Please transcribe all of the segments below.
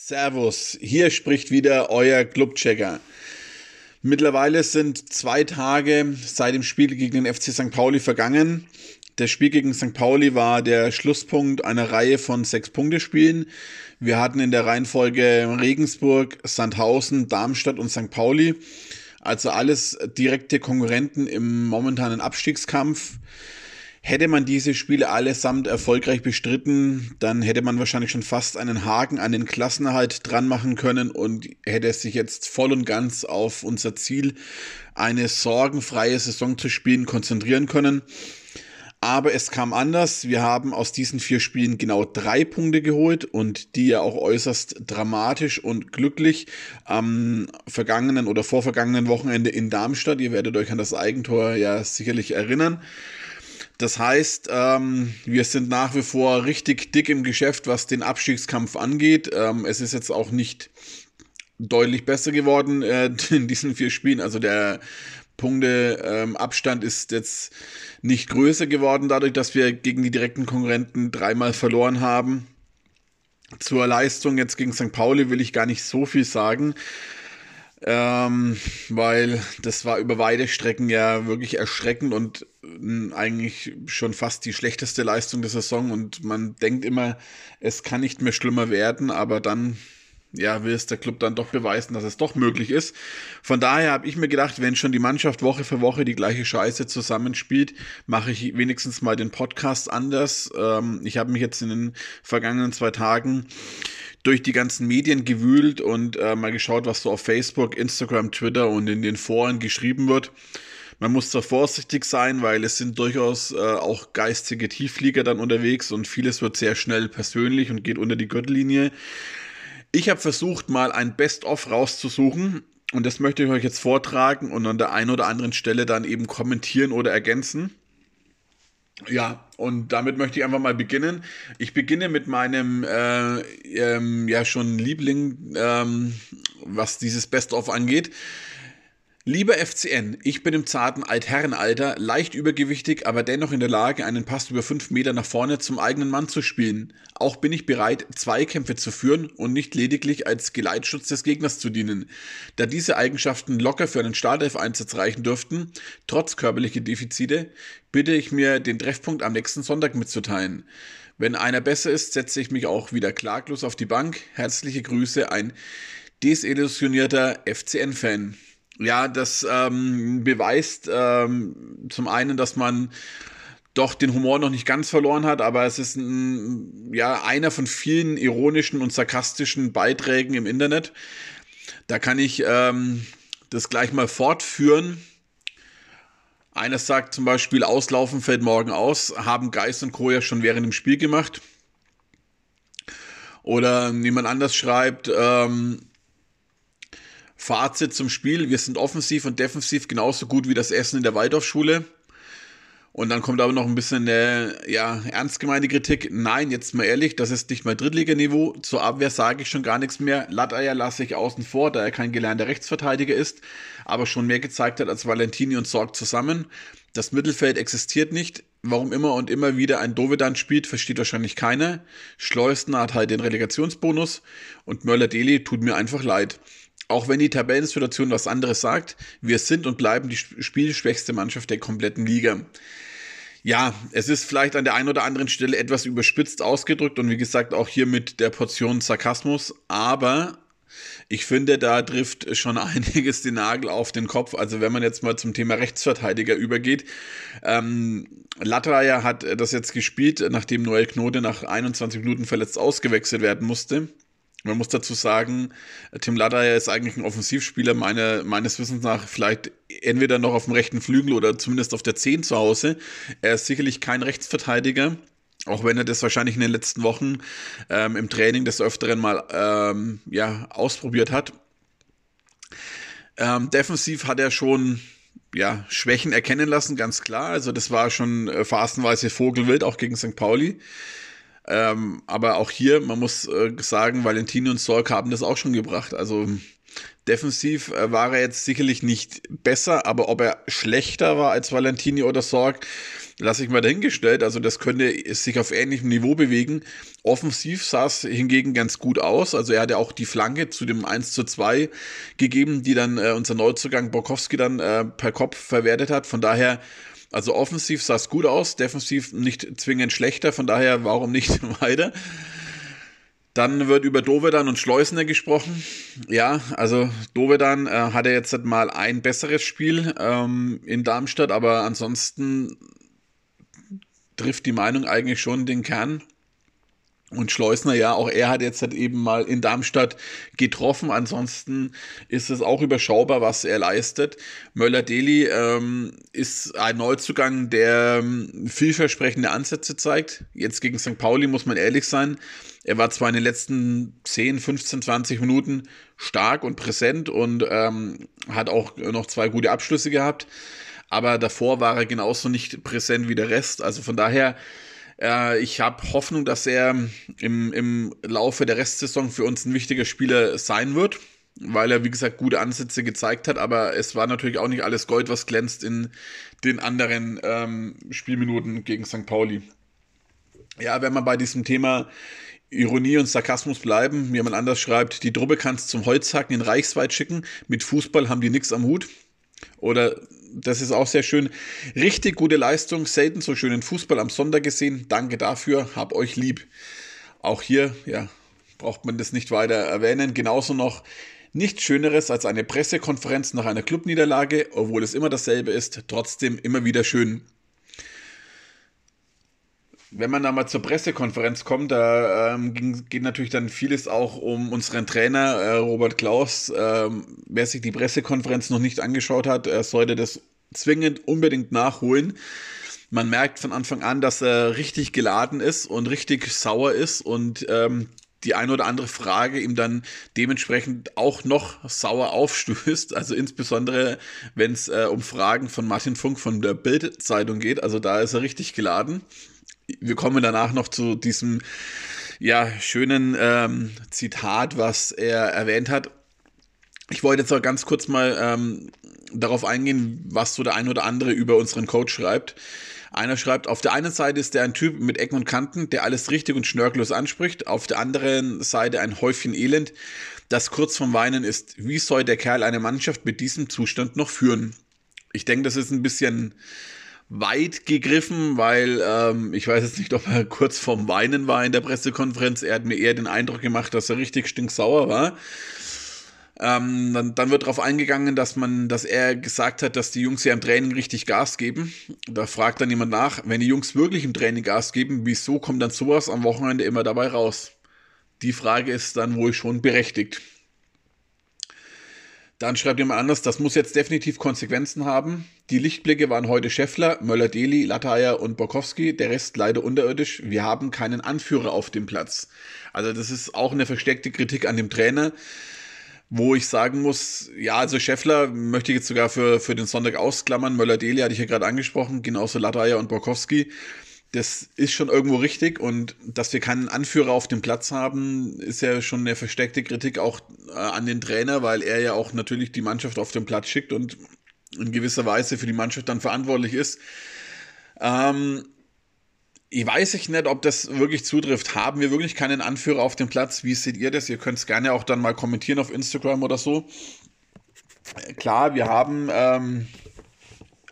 Servus, hier spricht wieder euer Clubchecker. Mittlerweile sind zwei Tage seit dem Spiel gegen den FC St. Pauli vergangen. Das Spiel gegen St. Pauli war der Schlusspunkt einer Reihe von sechs Punktespielen. Wir hatten in der Reihenfolge Regensburg, Sandhausen, Darmstadt und St. Pauli. Also alles direkte Konkurrenten im momentanen Abstiegskampf. Hätte man diese Spiele allesamt erfolgreich bestritten, dann hätte man wahrscheinlich schon fast einen Haken an den Klassenerhalt dran machen können und hätte sich jetzt voll und ganz auf unser Ziel, eine sorgenfreie Saison zu spielen, konzentrieren können. Aber es kam anders. Wir haben aus diesen vier Spielen genau drei Punkte geholt und die ja auch äußerst dramatisch und glücklich am vergangenen oder vorvergangenen Wochenende in Darmstadt. Ihr werdet euch an das Eigentor ja sicherlich erinnern. Das heißt, ähm, wir sind nach wie vor richtig dick im Geschäft, was den Abstiegskampf angeht. Ähm, es ist jetzt auch nicht deutlich besser geworden äh, in diesen vier Spielen. Also der Punkteabstand ähm, ist jetzt nicht größer geworden, dadurch, dass wir gegen die direkten Konkurrenten dreimal verloren haben. Zur Leistung jetzt gegen St. Pauli will ich gar nicht so viel sagen ähm, weil das war über weite Strecken ja wirklich erschreckend und äh, eigentlich schon fast die schlechteste Leistung der Saison und man denkt immer, es kann nicht mehr schlimmer werden, aber dann ja, will es der Club dann doch beweisen, dass es doch möglich ist. Von daher habe ich mir gedacht, wenn schon die Mannschaft Woche für Woche die gleiche Scheiße zusammenspielt, mache ich wenigstens mal den Podcast anders. Ähm, ich habe mich jetzt in den vergangenen zwei Tagen durch die ganzen Medien gewühlt und äh, mal geschaut, was so auf Facebook, Instagram, Twitter und in den Foren geschrieben wird. Man muss da vorsichtig sein, weil es sind durchaus äh, auch geistige Tiefflieger dann unterwegs und vieles wird sehr schnell persönlich und geht unter die Gürtellinie. Ich habe versucht, mal ein Best-of rauszusuchen und das möchte ich euch jetzt vortragen und an der einen oder anderen Stelle dann eben kommentieren oder ergänzen. Ja, und damit möchte ich einfach mal beginnen. Ich beginne mit meinem äh, ähm, ja schon Liebling, ähm, was dieses Best-of angeht. Lieber FCN, ich bin im zarten Altherrenalter, leicht übergewichtig, aber dennoch in der Lage, einen Pass über 5 Meter nach vorne zum eigenen Mann zu spielen. Auch bin ich bereit, Zweikämpfe zu führen und nicht lediglich als Geleitschutz des Gegners zu dienen. Da diese Eigenschaften locker für einen Startelf-Einsatz reichen dürften, trotz körperlicher Defizite, bitte ich mir, den Treffpunkt am nächsten Sonntag mitzuteilen. Wenn einer besser ist, setze ich mich auch wieder klaglos auf die Bank. Herzliche Grüße, ein desillusionierter FCN-Fan ja, das ähm, beweist ähm, zum einen, dass man doch den Humor noch nicht ganz verloren hat, aber es ist ein, ja einer von vielen ironischen und sarkastischen Beiträgen im Internet. Da kann ich ähm, das gleich mal fortführen. Einer sagt zum Beispiel, Auslaufen fällt morgen aus, haben Geist und Co. ja schon während dem Spiel gemacht. Oder jemand anders schreibt, ähm, Fazit zum Spiel, wir sind offensiv und defensiv genauso gut wie das Essen in der Waldorfschule. Und dann kommt aber noch ein bisschen eine ja, ernst gemeinte Kritik. Nein, jetzt mal ehrlich, das ist nicht mal Drittliganiveau. Zur Abwehr sage ich schon gar nichts mehr. Latteier lasse ich außen vor, da er kein gelernter Rechtsverteidiger ist, aber schon mehr gezeigt hat als Valentini und Sorg zusammen. Das Mittelfeld existiert nicht. Warum immer und immer wieder ein Dovedan spielt, versteht wahrscheinlich keiner. Schleusner hat halt den Relegationsbonus und Möller-Deli tut mir einfach leid auch wenn die Tabellensituation was anderes sagt, wir sind und bleiben die spielschwächste Mannschaft der kompletten Liga. Ja, es ist vielleicht an der einen oder anderen Stelle etwas überspitzt ausgedrückt und wie gesagt auch hier mit der Portion Sarkasmus, aber ich finde, da trifft schon einiges den Nagel auf den Kopf. Also wenn man jetzt mal zum Thema Rechtsverteidiger übergeht, ähm, Latterer hat das jetzt gespielt, nachdem Noel Knote nach 21 Minuten verletzt ausgewechselt werden musste. Man muss dazu sagen, Tim Ladder ist eigentlich ein Offensivspieler, meine, meines Wissens nach vielleicht entweder noch auf dem rechten Flügel oder zumindest auf der 10 zu Hause. Er ist sicherlich kein Rechtsverteidiger, auch wenn er das wahrscheinlich in den letzten Wochen ähm, im Training des Öfteren mal ähm, ja, ausprobiert hat. Ähm, defensiv hat er schon ja, Schwächen erkennen lassen, ganz klar. Also das war schon äh, phasenweise Vogelwild, auch gegen St. Pauli. Ähm, aber auch hier, man muss äh, sagen, Valentini und Sorg haben das auch schon gebracht. Also defensiv äh, war er jetzt sicherlich nicht besser, aber ob er schlechter war als Valentini oder Sorg, lasse ich mal dahingestellt. Also das könnte sich auf ähnlichem Niveau bewegen. Offensiv sah es hingegen ganz gut aus. Also er hatte auch die Flanke zu dem 1 zu 2 gegeben, die dann äh, unser Neuzugang Borkowski dann äh, per Kopf verwertet hat. Von daher, also offensiv sah es gut aus, defensiv nicht zwingend schlechter. Von daher, warum nicht weiter? Dann wird über Dovedan und Schleusener gesprochen. Ja, also Dovedan äh, hatte jetzt mal ein besseres Spiel ähm, in Darmstadt, aber ansonsten trifft die Meinung eigentlich schon den Kern. Und Schleusner, ja, auch er hat jetzt halt eben mal in Darmstadt getroffen. Ansonsten ist es auch überschaubar, was er leistet. Möller-Deli ähm, ist ein Neuzugang, der ähm, vielversprechende Ansätze zeigt. Jetzt gegen St. Pauli muss man ehrlich sein. Er war zwar in den letzten 10, 15, 20 Minuten stark und präsent und ähm, hat auch noch zwei gute Abschlüsse gehabt. Aber davor war er genauso nicht präsent wie der Rest. Also von daher äh, ich habe Hoffnung, dass er im, im Laufe der Restsaison für uns ein wichtiger Spieler sein wird, weil er, wie gesagt, gute Ansätze gezeigt hat, aber es war natürlich auch nicht alles Gold, was glänzt in den anderen ähm, Spielminuten gegen St. Pauli. Ja, wenn man bei diesem Thema Ironie und Sarkasmus bleiben, wie jemand anders schreibt, die Truppe kannst zum Holzhacken in Reichsweit schicken, mit Fußball haben die nichts am Hut. Oder das ist auch sehr schön. Richtig gute Leistung, selten so schönen Fußball am Sonntag gesehen. Danke dafür, hab euch lieb. Auch hier, ja, braucht man das nicht weiter erwähnen. Genauso noch nichts Schöneres als eine Pressekonferenz nach einer Clubniederlage, obwohl es immer dasselbe ist, trotzdem immer wieder schön wenn man da mal zur Pressekonferenz kommt, da ähm, ging, geht natürlich dann vieles auch um unseren Trainer äh, Robert Klaus. Ähm, wer sich die Pressekonferenz noch nicht angeschaut hat, er sollte das zwingend unbedingt nachholen. Man merkt von Anfang an, dass er richtig geladen ist und richtig sauer ist und ähm, die eine oder andere Frage ihm dann dementsprechend auch noch sauer aufstößt. Also insbesondere, wenn es äh, um Fragen von Martin Funk von der Bild-Zeitung geht. Also da ist er richtig geladen wir kommen danach noch zu diesem ja, schönen ähm, Zitat, was er erwähnt hat. Ich wollte jetzt auch ganz kurz mal ähm, darauf eingehen, was so der ein oder andere über unseren Coach schreibt. Einer schreibt, auf der einen Seite ist er ein Typ mit Ecken und Kanten, der alles richtig und schnörkellos anspricht. Auf der anderen Seite ein Häufchen Elend, das kurz vom Weinen ist. Wie soll der Kerl eine Mannschaft mit diesem Zustand noch führen? Ich denke, das ist ein bisschen weit gegriffen, weil ähm, ich weiß jetzt nicht, ob er kurz vorm Weinen war in der Pressekonferenz. Er hat mir eher den Eindruck gemacht, dass er richtig stinksauer war. Ähm, dann, dann, wird darauf eingegangen, dass man, dass er gesagt hat, dass die Jungs ja im Training richtig Gas geben. Da fragt dann jemand nach, wenn die Jungs wirklich im Training Gas geben, wieso kommt dann sowas am Wochenende immer dabei raus? Die Frage ist dann wohl schon berechtigt. Dann schreibt jemand anders, das muss jetzt definitiv Konsequenzen haben. Die Lichtblicke waren heute Scheffler, Möller-Deli, Lataya und Borkowski, der Rest leider unterirdisch. Wir haben keinen Anführer auf dem Platz. Also das ist auch eine versteckte Kritik an dem Trainer, wo ich sagen muss, ja, also Scheffler möchte ich jetzt sogar für, für den Sonntag ausklammern. Möller-Deli hatte ich ja gerade angesprochen, genauso Lataya und Borkowski das ist schon irgendwo richtig und dass wir keinen Anführer auf dem Platz haben, ist ja schon eine versteckte Kritik auch äh, an den Trainer, weil er ja auch natürlich die Mannschaft auf den Platz schickt und in gewisser Weise für die Mannschaft dann verantwortlich ist. Ähm, ich weiß nicht, ob das wirklich zutrifft. Haben wir wirklich keinen Anführer auf dem Platz? Wie seht ihr das? Ihr könnt es gerne auch dann mal kommentieren auf Instagram oder so. Klar, wir haben ähm,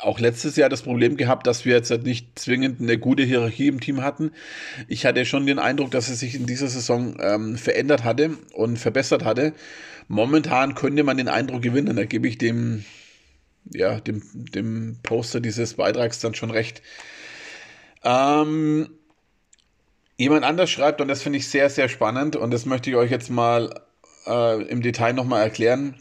auch letztes Jahr das Problem gehabt, dass wir jetzt nicht zwingend eine gute Hierarchie im Team hatten. Ich hatte schon den Eindruck, dass es sich in dieser Saison ähm, verändert hatte und verbessert hatte. Momentan könnte man den Eindruck gewinnen, da gebe ich dem, ja, dem, dem Poster dieses Beitrags dann schon recht. Ähm, jemand anders schreibt, und das finde ich sehr, sehr spannend, und das möchte ich euch jetzt mal äh, im Detail nochmal erklären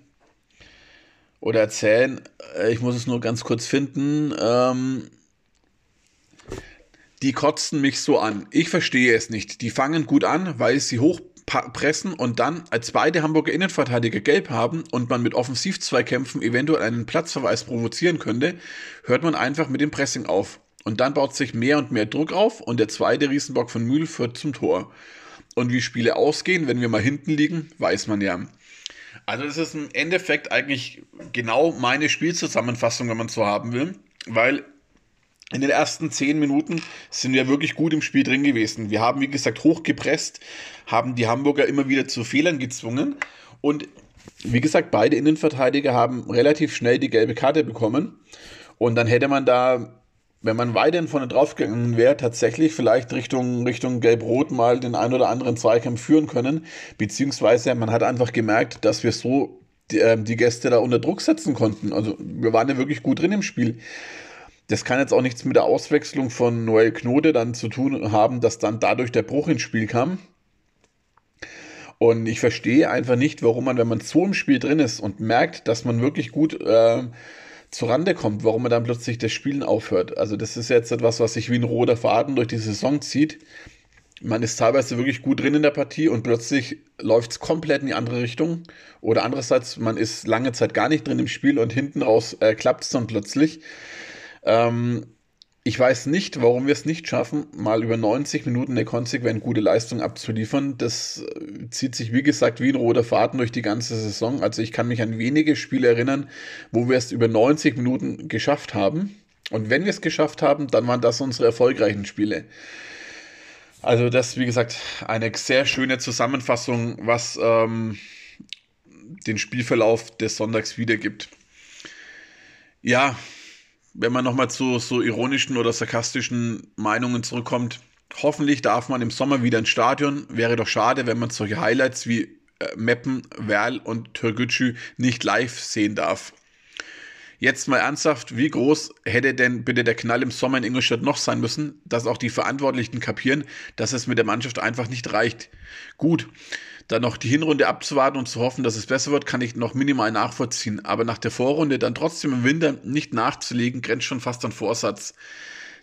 oder erzählen. Äh, ich muss es nur ganz kurz finden. Ähm, die kotzen mich so an. Ich verstehe es nicht. Die fangen gut an, weil sie hochpressen und dann als beide Hamburger Innenverteidiger gelb haben und man mit Offensivzweikämpfen eventuell einen Platzverweis provozieren könnte, hört man einfach mit dem Pressing auf. Und dann baut sich mehr und mehr Druck auf und der zweite Riesenbock von Mühl führt zum Tor. Und wie Spiele ausgehen, wenn wir mal hinten liegen, weiß man ja. Also das ist im Endeffekt eigentlich genau meine Spielzusammenfassung, wenn man so haben will, weil in den ersten zehn Minuten sind wir wirklich gut im Spiel drin gewesen. Wir haben, wie gesagt, hochgepresst, haben die Hamburger immer wieder zu Fehlern gezwungen und wie gesagt, beide Innenverteidiger haben relativ schnell die gelbe Karte bekommen. Und dann hätte man da, wenn man weiterhin vorne draufgegangen wäre, tatsächlich vielleicht Richtung, Richtung Gelb-Rot mal den ein oder anderen Zweikampf führen können. Beziehungsweise man hat einfach gemerkt, dass wir so die, äh, die Gäste da unter Druck setzen konnten. Also wir waren ja wirklich gut drin im Spiel. Das kann jetzt auch nichts mit der Auswechslung von Noel Knode dann zu tun haben, dass dann dadurch der Bruch ins Spiel kam. Und ich verstehe einfach nicht, warum man, wenn man so im Spiel drin ist und merkt, dass man wirklich gut äh, Rande kommt, warum man dann plötzlich das Spielen aufhört. Also das ist jetzt etwas, was sich wie ein roter Faden durch die Saison zieht. Man ist teilweise wirklich gut drin in der Partie und plötzlich läuft es komplett in die andere Richtung. Oder andererseits, man ist lange Zeit gar nicht drin im Spiel und hinten raus äh, klappt es dann plötzlich. Ähm, ich weiß nicht, warum wir es nicht schaffen, mal über 90 Minuten eine konsequent gute Leistung abzuliefern. Das äh, zieht sich, wie gesagt, wie ein roter Faden durch die ganze Saison. Also ich kann mich an wenige Spiele erinnern, wo wir es über 90 Minuten geschafft haben. Und wenn wir es geschafft haben, dann waren das unsere erfolgreichen Spiele. Also das, wie gesagt, eine sehr schöne Zusammenfassung, was ähm, den Spielverlauf des Sonntags wiedergibt. Ja, wenn man nochmal zu so ironischen oder sarkastischen Meinungen zurückkommt, hoffentlich darf man im Sommer wieder ins Stadion. Wäre doch schade, wenn man solche Highlights wie äh, Meppen, Werl und Türgücü nicht live sehen darf. Jetzt mal ernsthaft, wie groß hätte denn bitte der Knall im Sommer in Ingolstadt noch sein müssen, dass auch die Verantwortlichen kapieren, dass es mit der Mannschaft einfach nicht reicht. Gut, dann noch die Hinrunde abzuwarten und zu hoffen, dass es besser wird, kann ich noch minimal nachvollziehen. Aber nach der Vorrunde dann trotzdem im Winter nicht nachzulegen, grenzt schon fast an Vorsatz.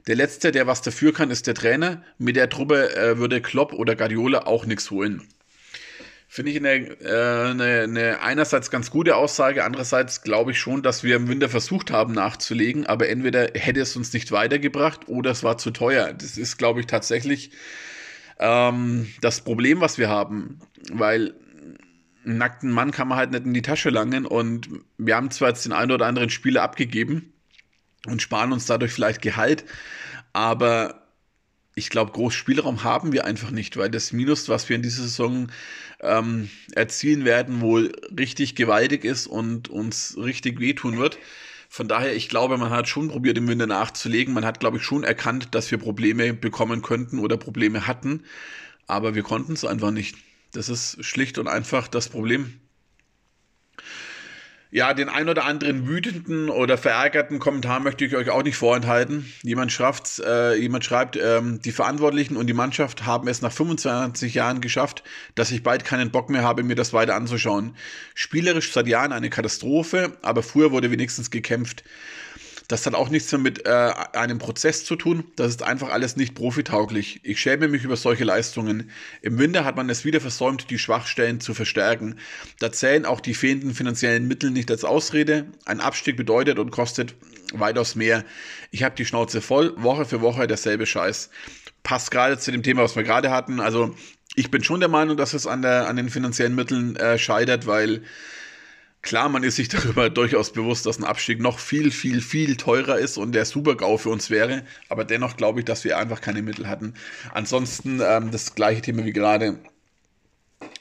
Der Letzte, der was dafür kann, ist der Trainer. Mit der Truppe äh, würde Klopp oder Guardiola auch nichts holen. Finde ich eine, äh, eine, eine einerseits ganz gute Aussage, andererseits glaube ich schon, dass wir im Winter versucht haben nachzulegen, aber entweder hätte es uns nicht weitergebracht oder es war zu teuer. Das ist, glaube ich, tatsächlich ähm, das Problem, was wir haben, weil einen nackten Mann kann man halt nicht in die Tasche langen und wir haben zwar jetzt den einen oder anderen Spieler abgegeben und sparen uns dadurch vielleicht Gehalt, aber ich glaube, groß Spielraum haben wir einfach nicht, weil das Minus, was wir in dieser Saison ähm, erzielen werden, wohl richtig gewaltig ist und uns richtig wehtun wird. Von daher, ich glaube, man hat schon probiert, im Winter nachzulegen. Man hat, glaube ich, schon erkannt, dass wir Probleme bekommen könnten oder Probleme hatten. Aber wir konnten es einfach nicht. Das ist schlicht und einfach das Problem ja, den ein oder anderen wütenden oder verärgerten Kommentar möchte ich euch auch nicht vorenthalten. Jemand schreibt, äh, jemand schreibt ähm, die Verantwortlichen und die Mannschaft haben es nach 25 Jahren geschafft, dass ich bald keinen Bock mehr habe, mir das weiter anzuschauen. Spielerisch seit Jahren eine Katastrophe, aber früher wurde wenigstens gekämpft. Das hat auch nichts mehr mit äh, einem Prozess zu tun. Das ist einfach alles nicht profitauglich. Ich schäme mich über solche Leistungen. Im Winter hat man es wieder versäumt, die Schwachstellen zu verstärken. Da zählen auch die fehlenden finanziellen Mittel nicht als Ausrede. Ein Abstieg bedeutet und kostet weitaus mehr. Ich habe die Schnauze voll, Woche für Woche derselbe Scheiß. Passt gerade zu dem Thema, was wir gerade hatten. Also ich bin schon der Meinung, dass es an, der, an den finanziellen Mitteln äh, scheitert, weil Klar, man ist sich darüber durchaus bewusst, dass ein Abstieg noch viel, viel, viel teurer ist und der Super-GAU für uns wäre. Aber dennoch glaube ich, dass wir einfach keine Mittel hatten. Ansonsten ähm, das gleiche Thema wie gerade.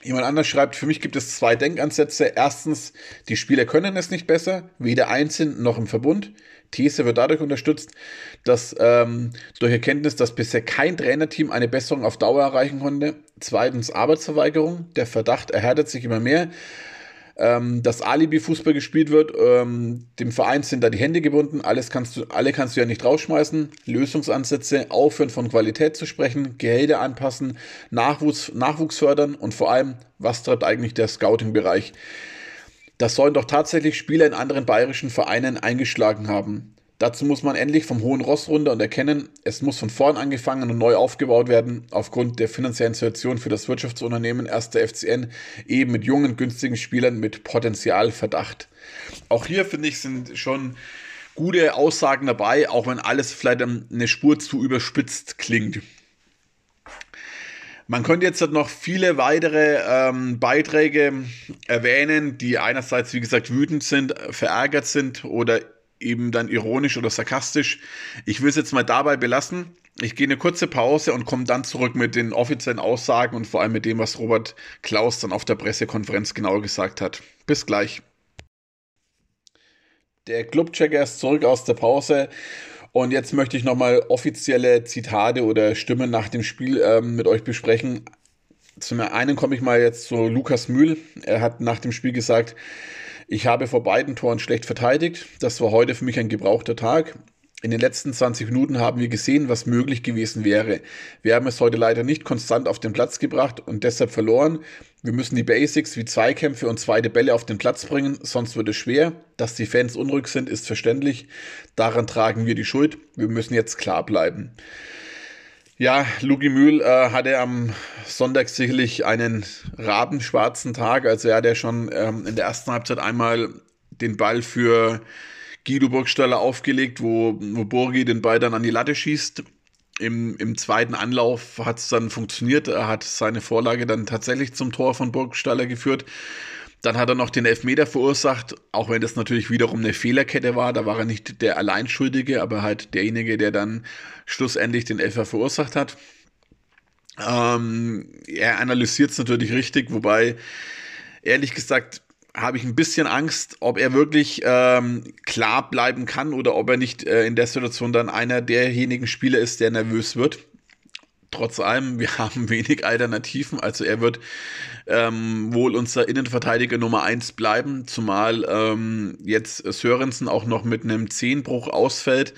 Jemand anders schreibt, für mich gibt es zwei Denkansätze. Erstens, die Spieler können es nicht besser, weder einzeln noch im Verbund. These wird dadurch unterstützt, dass ähm, durch Erkenntnis, dass bisher kein Trainerteam eine Besserung auf Dauer erreichen konnte. Zweitens Arbeitsverweigerung. Der Verdacht erhärtet sich immer mehr ähm, dass Alibi-Fußball gespielt wird. Ähm, dem Verein sind da die Hände gebunden. Alles kannst du, alle kannst du ja nicht rausschmeißen. Lösungsansätze, aufhören von Qualität zu sprechen, Gehälter anpassen, Nachwuchs, Nachwuchs fördern und vor allem, was treibt eigentlich der Scouting-Bereich? Das sollen doch tatsächlich Spieler in anderen bayerischen Vereinen eingeschlagen haben. Dazu muss man endlich vom hohen Ross runter und erkennen, es muss von vorn angefangen und neu aufgebaut werden, aufgrund der finanziellen Situation für das Wirtschaftsunternehmen 1. FCN, eben mit jungen, günstigen Spielern mit Potenzialverdacht. Auch hier finde ich, sind schon gute Aussagen dabei, auch wenn alles vielleicht eine Spur zu überspitzt klingt. Man könnte jetzt noch viele weitere ähm, Beiträge erwähnen, die einerseits, wie gesagt, wütend sind, verärgert sind oder eben dann ironisch oder sarkastisch. Ich will es jetzt mal dabei belassen. Ich gehe eine kurze Pause und komme dann zurück mit den offiziellen Aussagen und vor allem mit dem, was Robert Klaus dann auf der Pressekonferenz genau gesagt hat. Bis gleich. Der Clubchecker ist zurück aus der Pause und jetzt möchte ich nochmal offizielle Zitate oder Stimmen nach dem Spiel ähm, mit euch besprechen. Zum einen komme ich mal jetzt zu Lukas Mühl. Er hat nach dem Spiel gesagt, ich habe vor beiden Toren schlecht verteidigt. Das war heute für mich ein gebrauchter Tag. In den letzten 20 Minuten haben wir gesehen, was möglich gewesen wäre. Wir haben es heute leider nicht konstant auf den Platz gebracht und deshalb verloren. Wir müssen die Basics wie Zweikämpfe und zweite Bälle auf den Platz bringen, sonst wird es schwer. Dass die Fans unruhig sind, ist verständlich. Daran tragen wir die Schuld. Wir müssen jetzt klar bleiben. Ja, Lugi Mühl äh, hatte am Sonntag sicherlich einen rabenschwarzen Tag. Also er hat ja schon ähm, in der ersten Halbzeit einmal den Ball für Guido Burgstaller aufgelegt, wo, wo Borgi den Ball dann an die Latte schießt. Im, Im zweiten Anlauf hat es dann funktioniert. Er hat seine Vorlage dann tatsächlich zum Tor von Burgstaller geführt. Dann hat er noch den Elfmeter verursacht, auch wenn das natürlich wiederum eine Fehlerkette war. Da war er nicht der Alleinschuldige, aber halt derjenige, der dann schlussendlich den Elfer verursacht hat. Ähm, er analysiert es natürlich richtig, wobei ehrlich gesagt habe ich ein bisschen Angst, ob er wirklich ähm, klar bleiben kann oder ob er nicht äh, in der Situation dann einer derjenigen Spieler ist, der nervös wird trotz allem, wir haben wenig Alternativen. Also er wird ähm, wohl unser Innenverteidiger Nummer 1 bleiben, zumal ähm, jetzt Sörensen auch noch mit einem Zehnbruch ausfällt.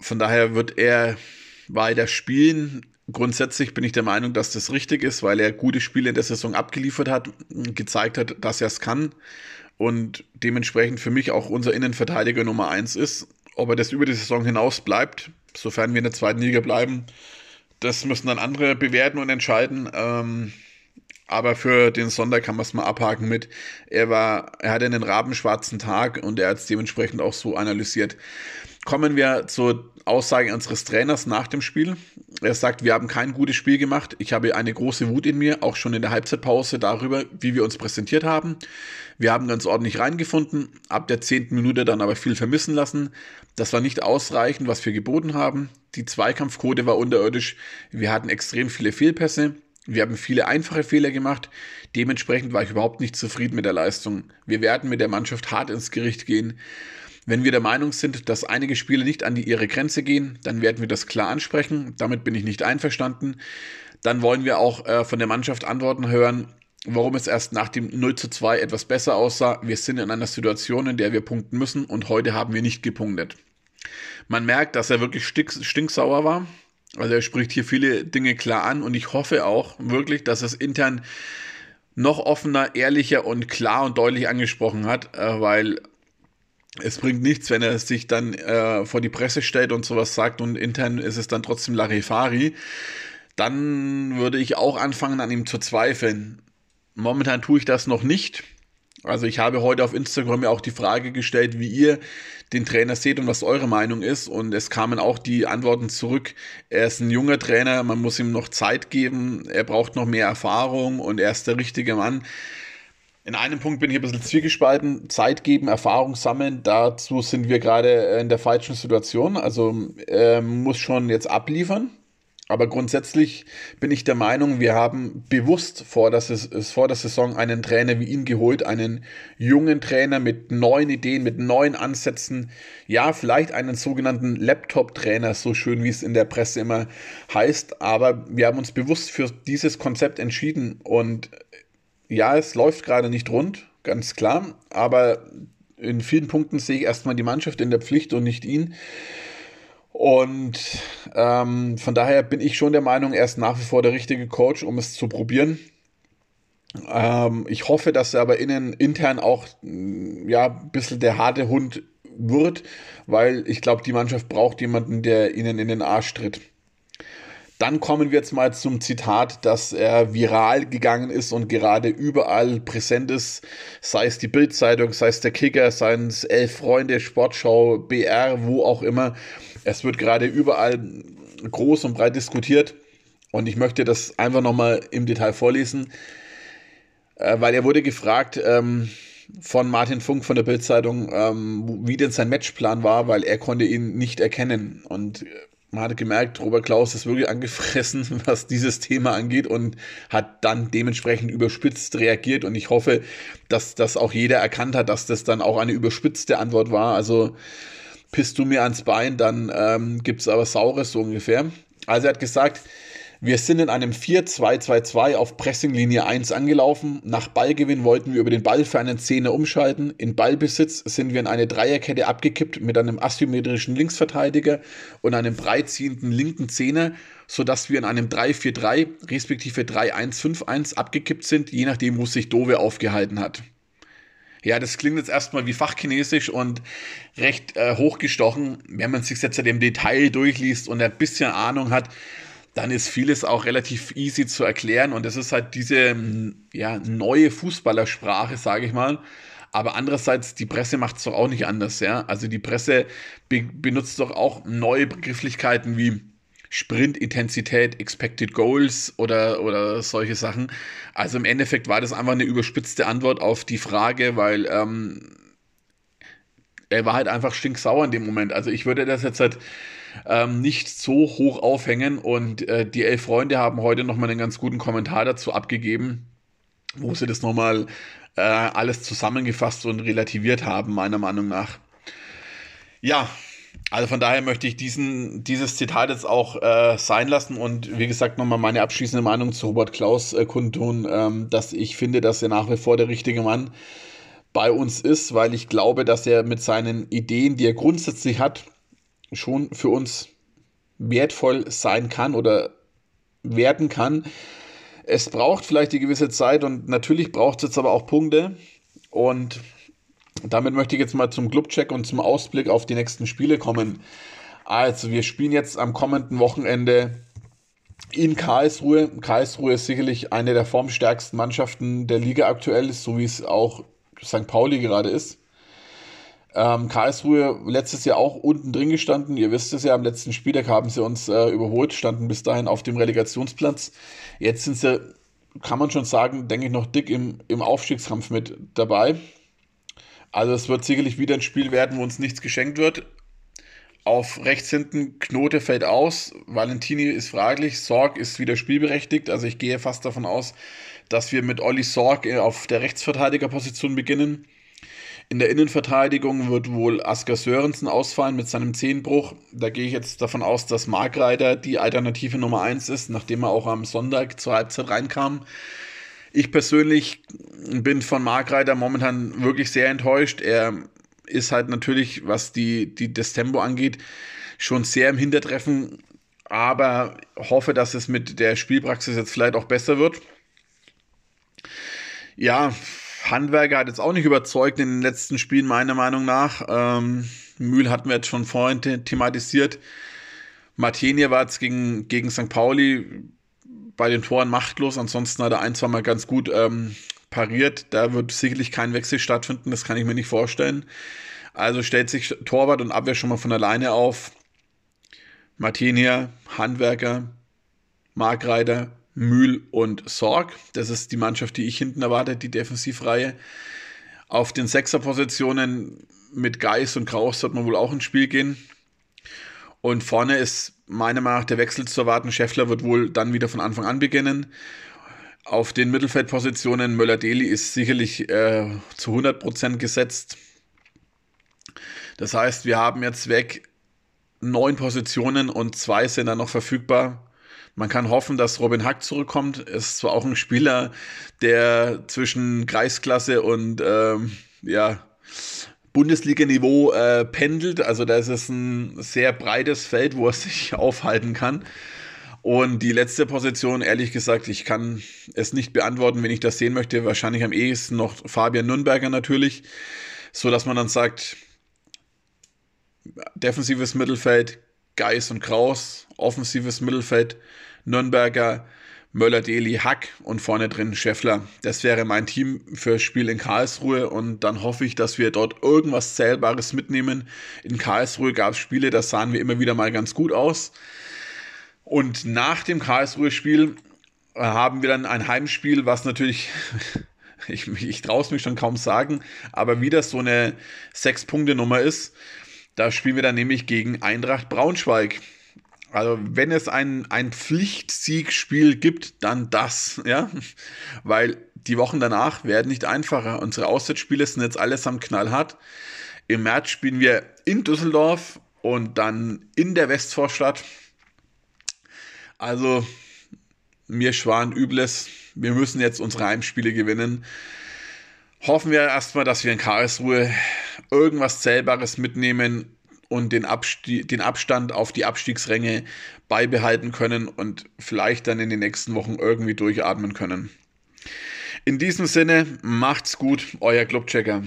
Von daher wird er weiter spielen. Grundsätzlich bin ich der Meinung, dass das richtig ist, weil er gute Spiele in der Saison abgeliefert hat, gezeigt hat, dass er es kann und dementsprechend für mich auch unser Innenverteidiger Nummer 1 ist. Ob er das über die Saison hinaus bleibt, sofern wir in der zweiten Liga bleiben, das müssen dann andere bewerten und entscheiden. Ähm, aber für den Sonntag kann man es mal abhaken mit, er war, er hatte einen rabenschwarzen Tag und er hat es dementsprechend auch so analysiert. Kommen wir zur Aussage unseres Trainers nach dem Spiel. Er sagt, wir haben kein gutes Spiel gemacht. Ich habe eine große Wut in mir, auch schon in der Halbzeitpause darüber, wie wir uns präsentiert haben. Wir haben ganz ordentlich reingefunden, ab der zehnten Minute dann aber viel vermissen lassen. Das war nicht ausreichend, was wir geboten haben. Die Zweikampfquote war unterirdisch. Wir hatten extrem viele Fehlpässe. Wir haben viele einfache Fehler gemacht. Dementsprechend war ich überhaupt nicht zufrieden mit der Leistung. Wir werden mit der Mannschaft hart ins Gericht gehen. Wenn wir der Meinung sind, dass einige Spiele nicht an die, ihre Grenze gehen, dann werden wir das klar ansprechen. Damit bin ich nicht einverstanden. Dann wollen wir auch äh, von der Mannschaft Antworten hören, warum es erst nach dem 0 zu 2 etwas besser aussah. Wir sind in einer Situation, in der wir punkten müssen und heute haben wir nicht gepunktet. Man merkt, dass er wirklich stink, stinksauer war. Also er spricht hier viele Dinge klar an und ich hoffe auch wirklich, dass es intern noch offener, ehrlicher und klar und deutlich angesprochen hat, äh, weil es bringt nichts, wenn er sich dann äh, vor die Presse stellt und sowas sagt und intern ist es dann trotzdem Larifari. Dann würde ich auch anfangen, an ihm zu zweifeln. Momentan tue ich das noch nicht. Also ich habe heute auf Instagram ja auch die Frage gestellt, wie ihr den Trainer seht und was eure Meinung ist. Und es kamen auch die Antworten zurück. Er ist ein junger Trainer, man muss ihm noch Zeit geben, er braucht noch mehr Erfahrung und er ist der richtige Mann. In einem Punkt bin ich ein bisschen zwiegespalten. Zeit geben, Erfahrung sammeln, dazu sind wir gerade in der falschen Situation. Also er muss schon jetzt abliefern. Aber grundsätzlich bin ich der Meinung, wir haben bewusst vor der, vor der Saison einen Trainer wie ihn geholt, einen jungen Trainer mit neuen Ideen, mit neuen Ansätzen. Ja, vielleicht einen sogenannten Laptop-Trainer, so schön wie es in der Presse immer heißt. Aber wir haben uns bewusst für dieses Konzept entschieden und ja, es läuft gerade nicht rund, ganz klar, aber in vielen Punkten sehe ich erstmal die Mannschaft in der Pflicht und nicht ihn. Und ähm, von daher bin ich schon der Meinung, er ist nach wie vor der richtige Coach, um es zu probieren. Ähm, ich hoffe, dass er aber innen, intern auch ja, ein bisschen der harte Hund wird, weil ich glaube, die Mannschaft braucht jemanden, der ihnen in den Arsch tritt. Dann kommen wir jetzt mal zum Zitat, dass er viral gegangen ist und gerade überall präsent ist, sei es die Bildzeitung, sei es der Kicker, seien es Elf Freunde, Sportschau, BR, wo auch immer. Es wird gerade überall groß und breit diskutiert und ich möchte das einfach nochmal im Detail vorlesen, äh, weil er wurde gefragt, ähm, von Martin Funk von der Bildzeitung, ähm, wie denn sein Matchplan war, weil er konnte ihn nicht erkennen. Und äh, man hat gemerkt, Robert Klaus ist wirklich angefressen, was dieses Thema angeht und hat dann dementsprechend überspitzt reagiert. Und ich hoffe, dass das auch jeder erkannt hat, dass das dann auch eine überspitzte Antwort war. Also pisst du mir ans Bein, dann ähm, gibt es aber Saures so ungefähr. Also er hat gesagt, wir sind in einem 4-2-2-2 auf Pressinglinie 1 angelaufen. Nach Ballgewinn wollten wir über den Ball für einen Zehner umschalten. In Ballbesitz sind wir in eine Dreierkette abgekippt mit einem asymmetrischen Linksverteidiger und einem breitziehenden linken Zehner, sodass wir in einem 3-4-3 respektive 3-1-5-1 abgekippt sind, je nachdem, wo sich Dove aufgehalten hat. Ja, das klingt jetzt erstmal wie Fachchinesisch und recht äh, hochgestochen. Wenn man sich jetzt im Detail durchliest und ein bisschen Ahnung hat, dann ist vieles auch relativ easy zu erklären und es ist halt diese ja, neue Fußballersprache, sage ich mal. Aber andererseits, die Presse macht es doch auch nicht anders, ja. Also die Presse be benutzt doch auch neue Begrifflichkeiten wie Sprintintensität, Expected Goals oder, oder solche Sachen. Also im Endeffekt war das einfach eine überspitzte Antwort auf die Frage, weil ähm, er war halt einfach stinksauer in dem Moment. Also ich würde das jetzt halt ähm, nicht so hoch aufhängen. Und äh, die elf Freunde haben heute nochmal einen ganz guten Kommentar dazu abgegeben, wo sie das nochmal äh, alles zusammengefasst und relativiert haben, meiner Meinung nach. Ja, also von daher möchte ich diesen, dieses Zitat jetzt auch äh, sein lassen und wie gesagt nochmal meine abschließende Meinung zu Robert Klaus äh, kundtun, ähm, dass ich finde, dass er nach wie vor der richtige Mann bei uns ist, weil ich glaube, dass er mit seinen Ideen, die er grundsätzlich hat, schon für uns wertvoll sein kann oder werden kann. Es braucht vielleicht die gewisse Zeit und natürlich braucht es jetzt aber auch Punkte. Und damit möchte ich jetzt mal zum Clubcheck und zum Ausblick auf die nächsten Spiele kommen. Also, wir spielen jetzt am kommenden Wochenende in Karlsruhe. Karlsruhe ist sicherlich eine der formstärksten Mannschaften der Liga aktuell, so wie es auch St. Pauli gerade ist. Ähm, Karlsruhe letztes Jahr auch unten drin gestanden. Ihr wisst es ja, am letzten Spieltag haben sie uns äh, überholt, standen bis dahin auf dem Relegationsplatz. Jetzt sind sie, kann man schon sagen, denke ich, noch dick im, im Aufstiegskampf mit dabei. Also es wird sicherlich wieder ein Spiel werden, wo uns nichts geschenkt wird. Auf rechts hinten Knote fällt aus, Valentini ist fraglich, Sorg ist wieder spielberechtigt. Also ich gehe fast davon aus, dass wir mit Olli Sorg äh, auf der Rechtsverteidigerposition beginnen. In der Innenverteidigung wird wohl Asker Sörensen ausfallen mit seinem Zehnbruch. Da gehe ich jetzt davon aus, dass Markreiter die Alternative Nummer 1 ist, nachdem er auch am Sonntag zur Halbzeit reinkam. Ich persönlich bin von Markreiter momentan wirklich sehr enttäuscht. Er ist halt natürlich, was die, die, das Tempo angeht, schon sehr im Hintertreffen, aber hoffe, dass es mit der Spielpraxis jetzt vielleicht auch besser wird. Ja, Handwerker hat jetzt auch nicht überzeugt in den letzten Spielen, meiner Meinung nach. Ähm, Mühl hatten wir jetzt schon vorhin thematisiert. Martinia war jetzt gegen, gegen St. Pauli bei den Toren machtlos. Ansonsten hat er ein, zwei Mal ganz gut ähm, pariert. Da wird sicherlich kein Wechsel stattfinden, das kann ich mir nicht vorstellen. Also stellt sich Torwart und Abwehr schon mal von alleine auf. Martinia, Handwerker, Markreiter, Mühl und Sorg. Das ist die Mannschaft, die ich hinten erwarte, die Defensivreihe. Auf den Sechserpositionen mit Geis und Kraus wird man wohl auch ins Spiel gehen. Und vorne ist meiner Meinung nach der Wechsel zu erwarten. Scheffler wird wohl dann wieder von Anfang an beginnen. Auf den Mittelfeldpositionen Möller-Deli ist sicherlich äh, zu 100% gesetzt. Das heißt, wir haben jetzt weg neun Positionen und zwei sind dann noch verfügbar. Man kann hoffen, dass Robin Hack zurückkommt. Ist zwar auch ein Spieler, der zwischen Kreisklasse und ähm, ja, Bundesliga-Niveau äh, pendelt. Also da ist es ein sehr breites Feld, wo er sich aufhalten kann. Und die letzte Position, ehrlich gesagt, ich kann es nicht beantworten, wenn ich das sehen möchte. Wahrscheinlich am ehesten noch Fabian Nürnberger natürlich, so dass man dann sagt, defensives Mittelfeld, Geis und Kraus, offensives Mittelfeld, Nürnberger, Möller-Deli, Hack und vorne drin Scheffler. Das wäre mein Team für Spiel in Karlsruhe und dann hoffe ich, dass wir dort irgendwas Zählbares mitnehmen. In Karlsruhe gab es Spiele, da sahen wir immer wieder mal ganz gut aus. Und nach dem Karlsruhe-Spiel haben wir dann ein Heimspiel, was natürlich ich, ich traue es mich schon kaum sagen, aber wieder so eine Sechs-Punkte-Nummer ist. Da spielen wir dann nämlich gegen Eintracht Braunschweig. Also wenn es ein, ein Pflichtsiegspiel gibt, dann das, ja, weil die Wochen danach werden nicht einfacher. Unsere Auswärtsspiele sind jetzt allesamt knallhart. Im März spielen wir in Düsseldorf und dann in der Westvorstadt. Also mir schwan Übles. Wir müssen jetzt unsere Heimspiele gewinnen. Hoffen wir erstmal, dass wir in Karlsruhe irgendwas Zählbares mitnehmen und den, Abstie den Abstand auf die Abstiegsränge beibehalten können und vielleicht dann in den nächsten Wochen irgendwie durchatmen können. In diesem Sinne, macht's gut, euer Clubchecker.